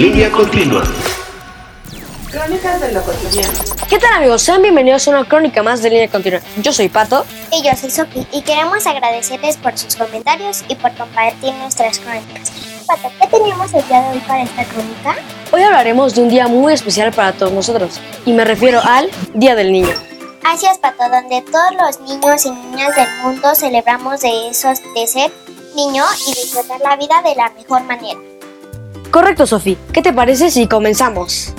Línea continua. Crónicas de lo cotidiano. ¿Qué tal amigos? Sean bienvenidos a una crónica más de Línea Continua. Yo soy Pato. Y yo soy Sophie y queremos agradecerles por sus comentarios y por compartir nuestras crónicas. Pato, ¿qué teníamos el día de hoy para esta crónica? Hoy hablaremos de un día muy especial para todos nosotros y me refiero al Día del Niño. Así es, Pato, donde todos los niños y niñas del mundo celebramos de esos de ser niño y disfrutar la vida de la mejor manera. Correcto, Sofi. ¿Qué te parece si comenzamos?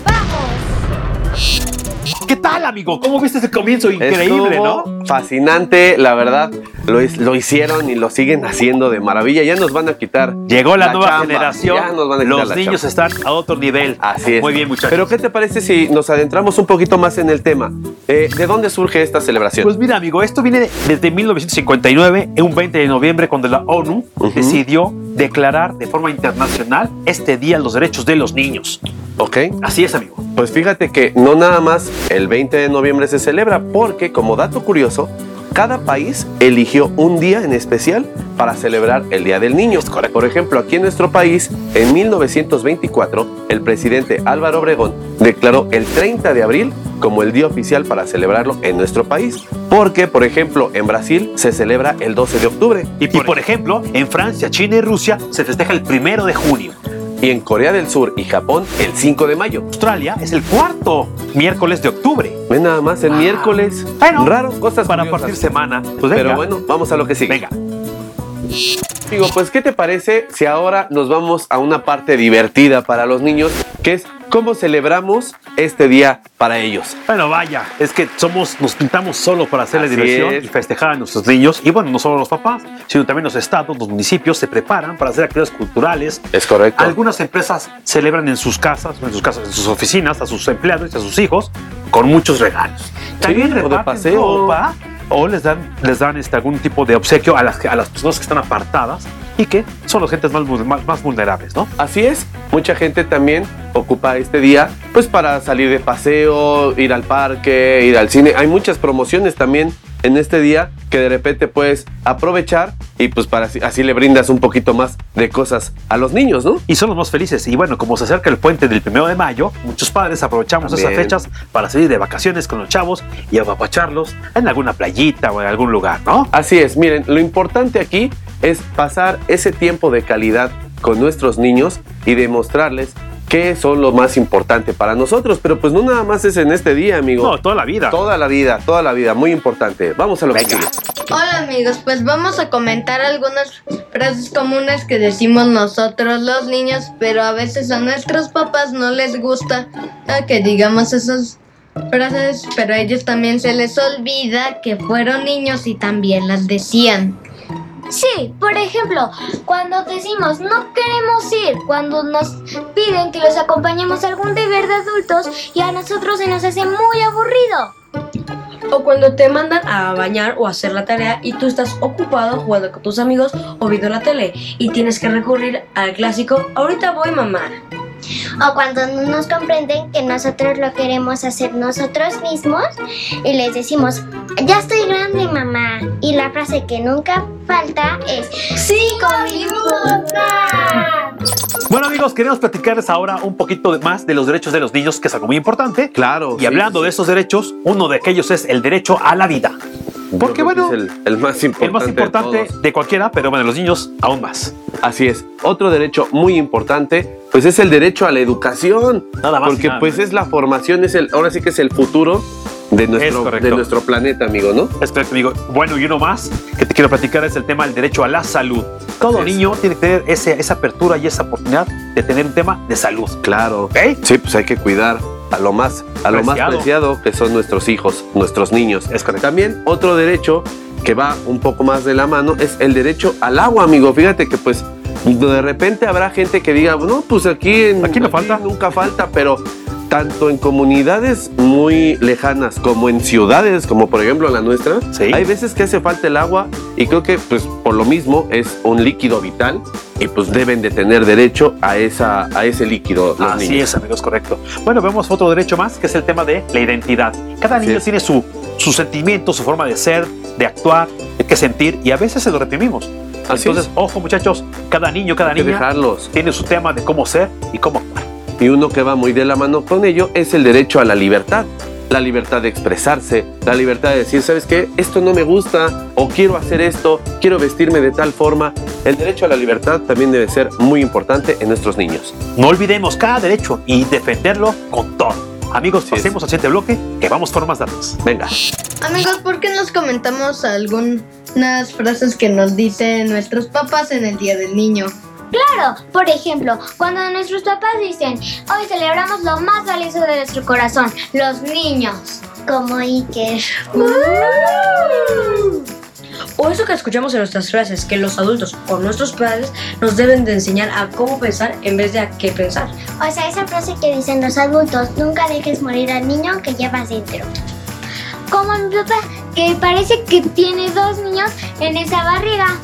¿Qué tal, amigo? ¿Cómo viste ese comienzo? Increíble, Estuvo ¿no? Fascinante, la verdad. Lo, hicieron y lo siguen haciendo de maravilla. Ya nos van a quitar. Llegó la, nueva chamba. generación. Ya nos van a Los niños chamba. están a otro nivel. Así es. Muy bien, muchachos. Pero ¿qué te parece si nos adentramos un poquito más en el tema? Eh, ¿De dónde surge esta celebración? Pues mira, amigo, esto viene desde 1959, en un 20 de noviembre, cuando la ONU decidió declarar de forma internacional este día los derechos de los niños. Ok. Así es, amigo. Pues fíjate que no nada más el 20 de noviembre se celebra, porque como dato curioso, cada país eligió un día en especial para celebrar el Día del Niño. Por ejemplo, aquí en nuestro país, en 1924, el presidente Álvaro Obregón declaró el 30 de abril como el día oficial para celebrarlo en nuestro país. Porque, por ejemplo, en Brasil se celebra el 12 de octubre. Y por, ejemplo, en Francia, China y Rusia se festeja el primero de junio. Y en Corea del Sur y Japón el 5 de mayo. Australia es el cuarto miércoles de octubre. Ve nada más el miércoles. Bueno, Raro, cosas Para curiosas. partir semana. Pues. Pero bueno, vamos a lo que sigue. venga. Digo, pues, ¿qué te parece si ahora nos vamos a una parte divertida para los niños, que es cómo celebramos este día para ellos? Bueno, vaya, es que somos, nos pintamos solo para hacerle Así diversión es. y festejar a nuestros niños. Y bueno, no solo los papás, sino también los estados, los municipios se preparan para hacer actividades culturales. Es correcto. Algunas empresas celebran en sus casas, en sus casas, en sus oficinas, a sus empleados y a sus hijos con muchos regalos. También o de paseo. ropa o les dan, les dan este, algún tipo de obsequio a las, a las personas que están apartadas y que son las gentes más, más, más vulnerables, ¿no? Así es, mucha gente también ocupa este día pues para salir de paseo, ir al parque, ir al cine. Hay muchas promociones también en este día que de repente puedes aprovechar y pues para así, así le brindas un poquito más de cosas a los niños, ¿no? y son los más felices. Y bueno, como se acerca el puente del primero de mayo, muchos padres aprovechamos esas También. fechas para salir de vacaciones con los chavos y apapacharlos en alguna playita o en algún lugar, ¿no? Así es, miren, lo importante aquí es pasar ese tiempo de calidad con nuestros niños y demostrarles qué son lo más importante para nosotros. Pero pues no nada más es en este día, amigo. No, toda la vida. Toda la vida, toda la vida, muy importante. Vamos a lo que Venga. sigue. Hola amigos, pues vamos a comentar algunas frases comunes que decimos nosotros los niños, pero a veces a nuestros papás no les gusta que digamos esas frases, pero a ellos también se les olvida que fueron niños y también las decían. Sí, por ejemplo, cuando decimos no queremos ir, cuando nos piden que los acompañemos a algún deber de adultos y a nosotros se nos hace muy aburrido. O cuando te mandan a bañar o hacer la tarea y tú estás ocupado jugando con tus amigos o viendo la tele y tienes que recurrir al clásico, ahorita voy mamá. O cuando no nos comprenden que nosotros lo queremos hacer nosotros mismos y les decimos, ya estoy grande mamá. Y la frase que nunca falta es, sí, con mi boca". Bueno, amigos, queremos platicarles ahora un poquito más de los derechos de los niños, que es algo muy importante. Claro. Y hablando de esos derechos, uno de aquellos es el derecho a la vida. Porque, bueno, es el, el más importante. El más importante de de, cualquiera, pero bueno, los niños aún más. Así es. Otro derecho muy importante, pues es el derecho a la educación. Nada más Porque nada pues menos. es la formación, es el, ahora sí que es el futuro de nuestro, correcto. de nuestro planeta, amigo, ¿no? Espérate, amigo. Bueno, y uno más que te quiero platicar es el tema del derecho a la salud. Todo es. niño tiene que tener ese- esa apertura y esa oportunidad de tener un tema de salud. Claro. ¿Ok? Sí, pues hay que cuidar a lo más, a lo más Preciado. preciado que son nuestros hijos, nuestros niños. Es correcto. También otro derecho que va un poco más de la mano es el derecho al agua, amigo. Fíjate que pues de repente habrá gente que diga, no, pues aquí, en, Aquí no falta. nunca falta, pero tanto en comunidades muy lejanas como en ciudades, como por ejemplo la nuestra, Sí. hay veces que hace falta el agua y creo que pues por lo mismo es un líquido vital y pues deben de tener derecho a, esa, a ese líquido los Así niños. es, amigos, correcto. Bueno, vemos otro derecho más, que es el tema de la identidad. Cada niño es. tiene su, su sentimiento, su forma de ser, de actuar, de qué sentir, y a veces se lo reprimimos. Así Entonces, ojo, muchachos, cada niño, cada niña dejarlos. tiene su tema de cómo ser y cómo. Y uno que va muy de la mano con ello es el derecho a la libertad. La libertad de expresarse, la libertad de decir, ¿sabes qué? Esto no me gusta, o quiero hacer esto, quiero vestirme de tal forma. El derecho a la libertad también debe ser muy importante en nuestros niños. No olvidemos cada derecho y defenderlo con todo. Amigos, es. pasemos al siguiente bloque, que vamos por más datos. Venga. Amigos, ¿por qué nos comentamos algunas frases que nos dicen nuestros papás en el Día del Niño? Claro, por ejemplo, cuando nuestros papás dicen, hoy celebramos lo más valioso de nuestro corazón, los niños. Como Iker. O eso que escuchamos en nuestras clases, que los adultos o nuestros padres nos deben de enseñar a cómo pensar en vez de a qué pensar. O sea, esa frase que dicen los adultos, nunca dejes morir al niño que llevas dentro. Como mi papá, que parece que tiene dos niños en esa barriga.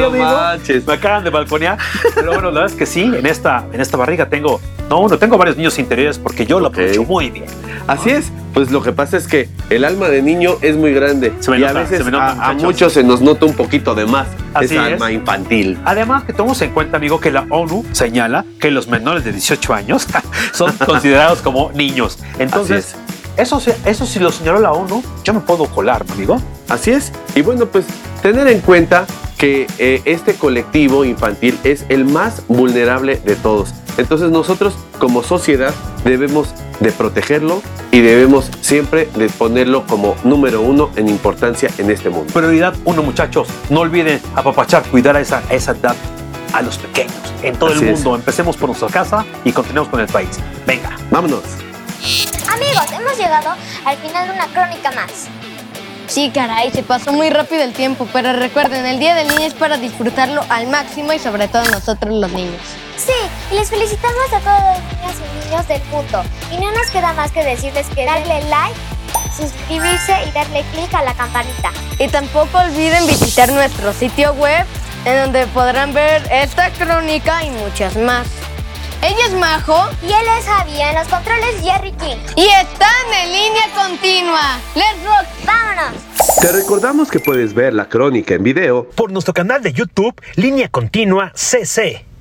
No amigo. manches. Me acaban de balconear. Pero bueno, la verdad es que sí, en esta, en esta barriga tengo, no uno, tengo varios niños interiores porque yo lo Ok. aprovecho muy bien. Así es, pues lo que pasa es que el alma de niño es muy grande Se me y a nota, veces se me nota, a- a, muchos se nos nota un poquito de más Así esa es. alma infantil. Además, que tomemos en cuenta, amigo, que la ONU señala que los menores de 18 años son considerados como niños. Entonces, eso, se- eso si lo señaló la ONU, yo me puedo colar, amigo. Así es. Y bueno, pues tener en cuenta que eh, este colectivo infantil es el más vulnerable de todos. Entonces nosotros como sociedad debemos de protegerlo y debemos siempre de ponerlo como número uno en importancia en este mundo. Prioridad uno, muchachos. No olviden apapachar, cuidar a esa, a esa edad a los pequeños en todo Así el es. mundo. Empecemos por nuestra casa y continuemos con el país. Venga. Vámonos. Amigos, hemos llegado al final de una crónica más. Sí, caray, se pasó muy rápido el tiempo, pero recuerden, el Día del Niño es para disfrutarlo al máximo y sobre todo nosotros los niños. Sí, y les felicitamos a todos los niños y niños del mundo. Y no nos queda más que decirles que darle like, suscribirse y darle clic a la campanita. Y tampoco olviden visitar nuestro sitio web, en donde podrán ver esta crónica y muchas más. Ella es Majo Y él es Javi, en los controles Jerry King. y están en línea continua. ¡Let's rock! ¡Vámonos! Te recordamos que puedes ver la crónica en video por nuestro canal de YouTube Línea Continua CC.